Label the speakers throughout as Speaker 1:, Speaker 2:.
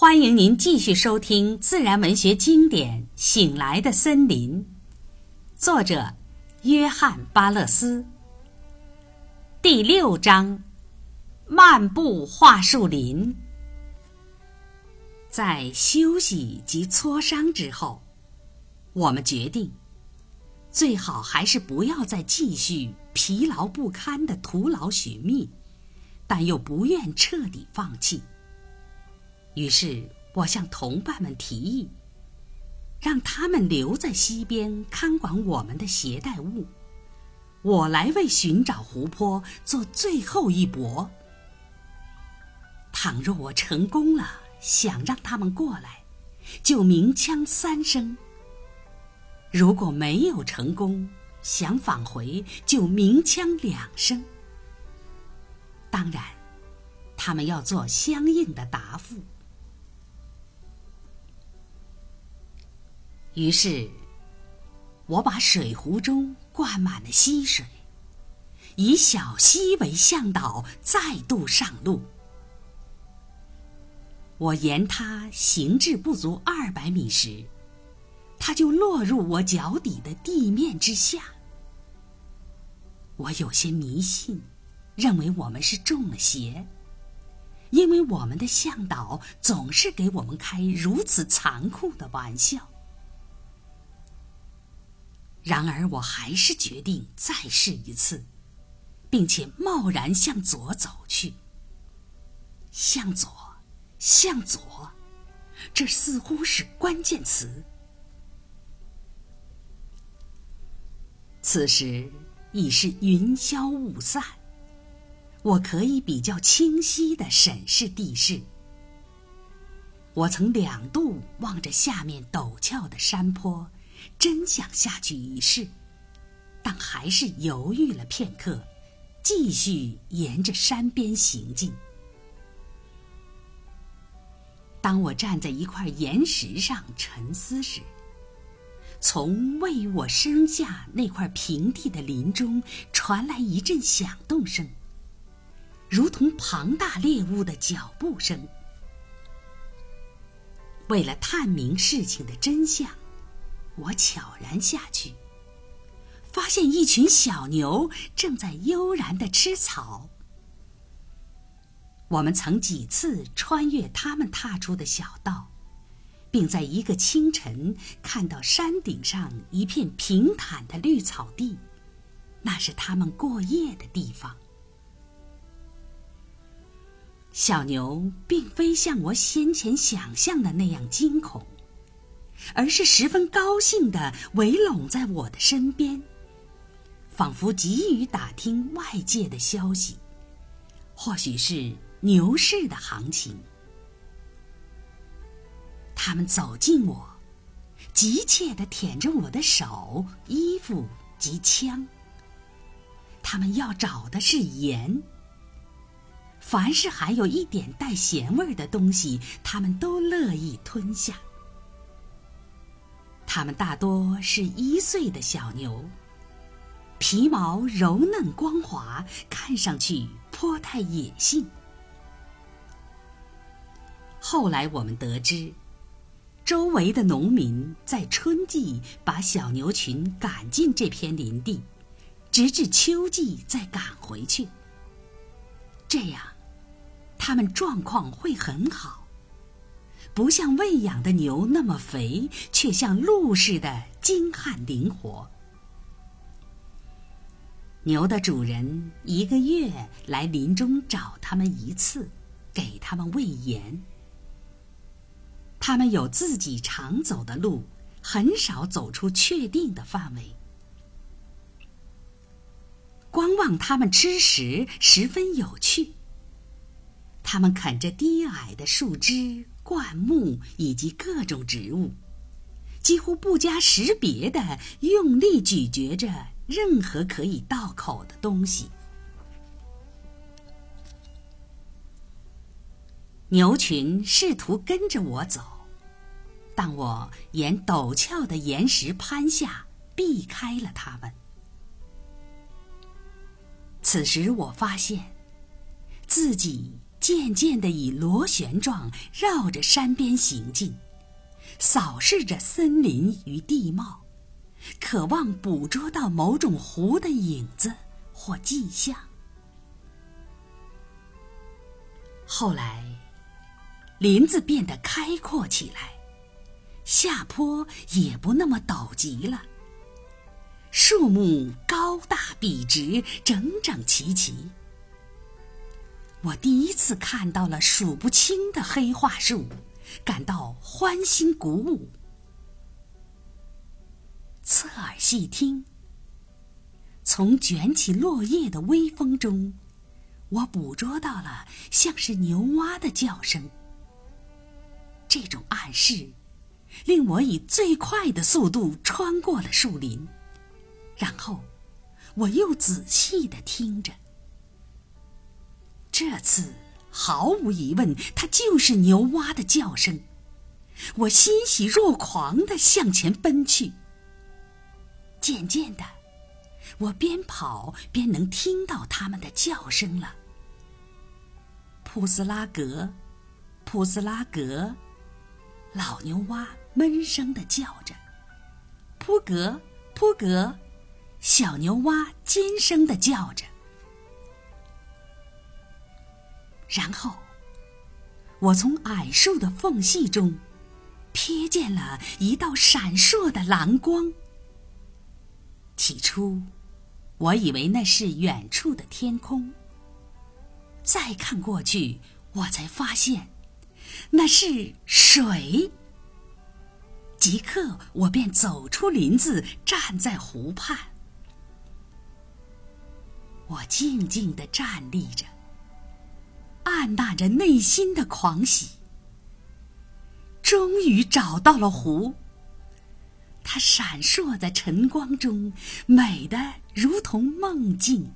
Speaker 1: 欢迎您继续收听自然文学经典《醒来的森林》，作者约翰·巴勒斯。第六章：漫步桦树林。在休息及磋商之后，我们决定，最好还是不要再继续疲劳不堪的徒劳寻觅，但又不愿彻底放弃。于是我向同伴们提议，让他们留在溪边看管我们的携带物，我来为寻找湖泊做最后一搏。倘若我成功了，想让他们过来，就鸣枪三声；如果没有成功，想返回，就鸣枪两声。当然，他们要做相应的答复。于是，我把水壶中灌满了溪水，以小溪为向导，再度上路。我沿它行至不足二百米时，它就落入我脚底的地面之下。我有些迷信，认为我们是中了邪，因为我们的向导总是给我们开如此残酷的玩笑。然而，我还是决定再试一次，并且贸然向左走去。向左，向左，这似乎是关键词。此时已是云消雾散，我可以比较清晰的审视地势。我曾两度望着下面陡峭的山坡。真想下去一试，但还是犹豫了片刻，继续沿着山边行进。当我站在一块岩石上沉思时，从为我身下那块平地的林中传来一阵响动声，如同庞大猎物的脚步声。为了探明事情的真相。我悄然下去，发现一群小牛正在悠然的吃草。我们曾几次穿越他们踏出的小道，并在一个清晨看到山顶上一片平坦的绿草地，那是他们过夜的地方。小牛并非像我先前想象的那样惊恐。而是十分高兴地围拢在我的身边，仿佛急于打听外界的消息，或许是牛市的行情。他们走近我，急切地舔着我的手、衣服及枪。他们要找的是盐。凡是含有一点带咸味的东西，他们都乐意吞下。它们大多是一岁的小牛，皮毛柔嫩光滑，看上去颇带野性。后来我们得知，周围的农民在春季把小牛群赶进这片林地，直至秋季再赶回去。这样，它们状况会很好。不像喂养的牛那么肥，却像鹿似的精悍灵活。牛的主人一个月来林中找他们一次，给他们喂盐。他们有自己常走的路，很少走出确定的范围。观望他们吃食十分有趣。他们啃着低矮的树枝。灌木以及各种植物，几乎不加识别的用力咀嚼着任何可以到口的东西。牛群试图跟着我走，但我沿陡峭的岩石攀下，避开了它们。此时我发现，自己渐渐地以螺旋状绕着山边行进，扫视着森林与地貌，渴望捕捉到某种湖的影子或迹象。后来，林子变得开阔起来，下坡也不那么陡急了。树木高大笔直，整整齐齐。我第一次看到了数不清的黑桦树，感到欢欣鼓舞。侧耳细听，从卷起落叶的微风中，我捕捉到了像是牛蛙的叫声。这种暗示，令我以最快的速度穿过了树林。然后，我又仔细的听着。这次毫无疑问，它就是牛蛙的叫声。我欣喜若狂地向前奔去。渐渐的，我边跑边能听到它们的叫声了。普斯拉格，普斯拉格，老牛蛙闷声的叫着；扑格，扑格。小牛蛙尖声的叫着，然后我从矮树的缝隙中瞥见了一道闪烁的蓝光。起初，我以为那是远处的天空。再看过去，我才发现那是水。即刻，我便走出林子，站在湖畔。我静静地站立着，按捺着内心的狂喜。终于找到了湖，它闪烁在晨光中，美得如同梦境。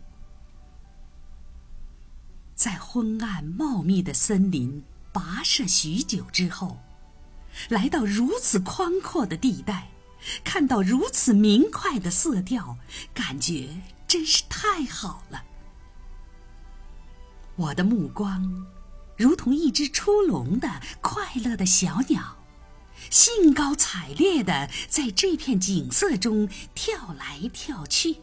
Speaker 1: 在昏暗茂密的森林跋涉许久之后，来到如此宽阔的地带，看到如此明快的色调，感觉。真是太好了！我的目光如同一只出笼的快乐的小鸟，兴高采烈的在这片景色中跳来跳去。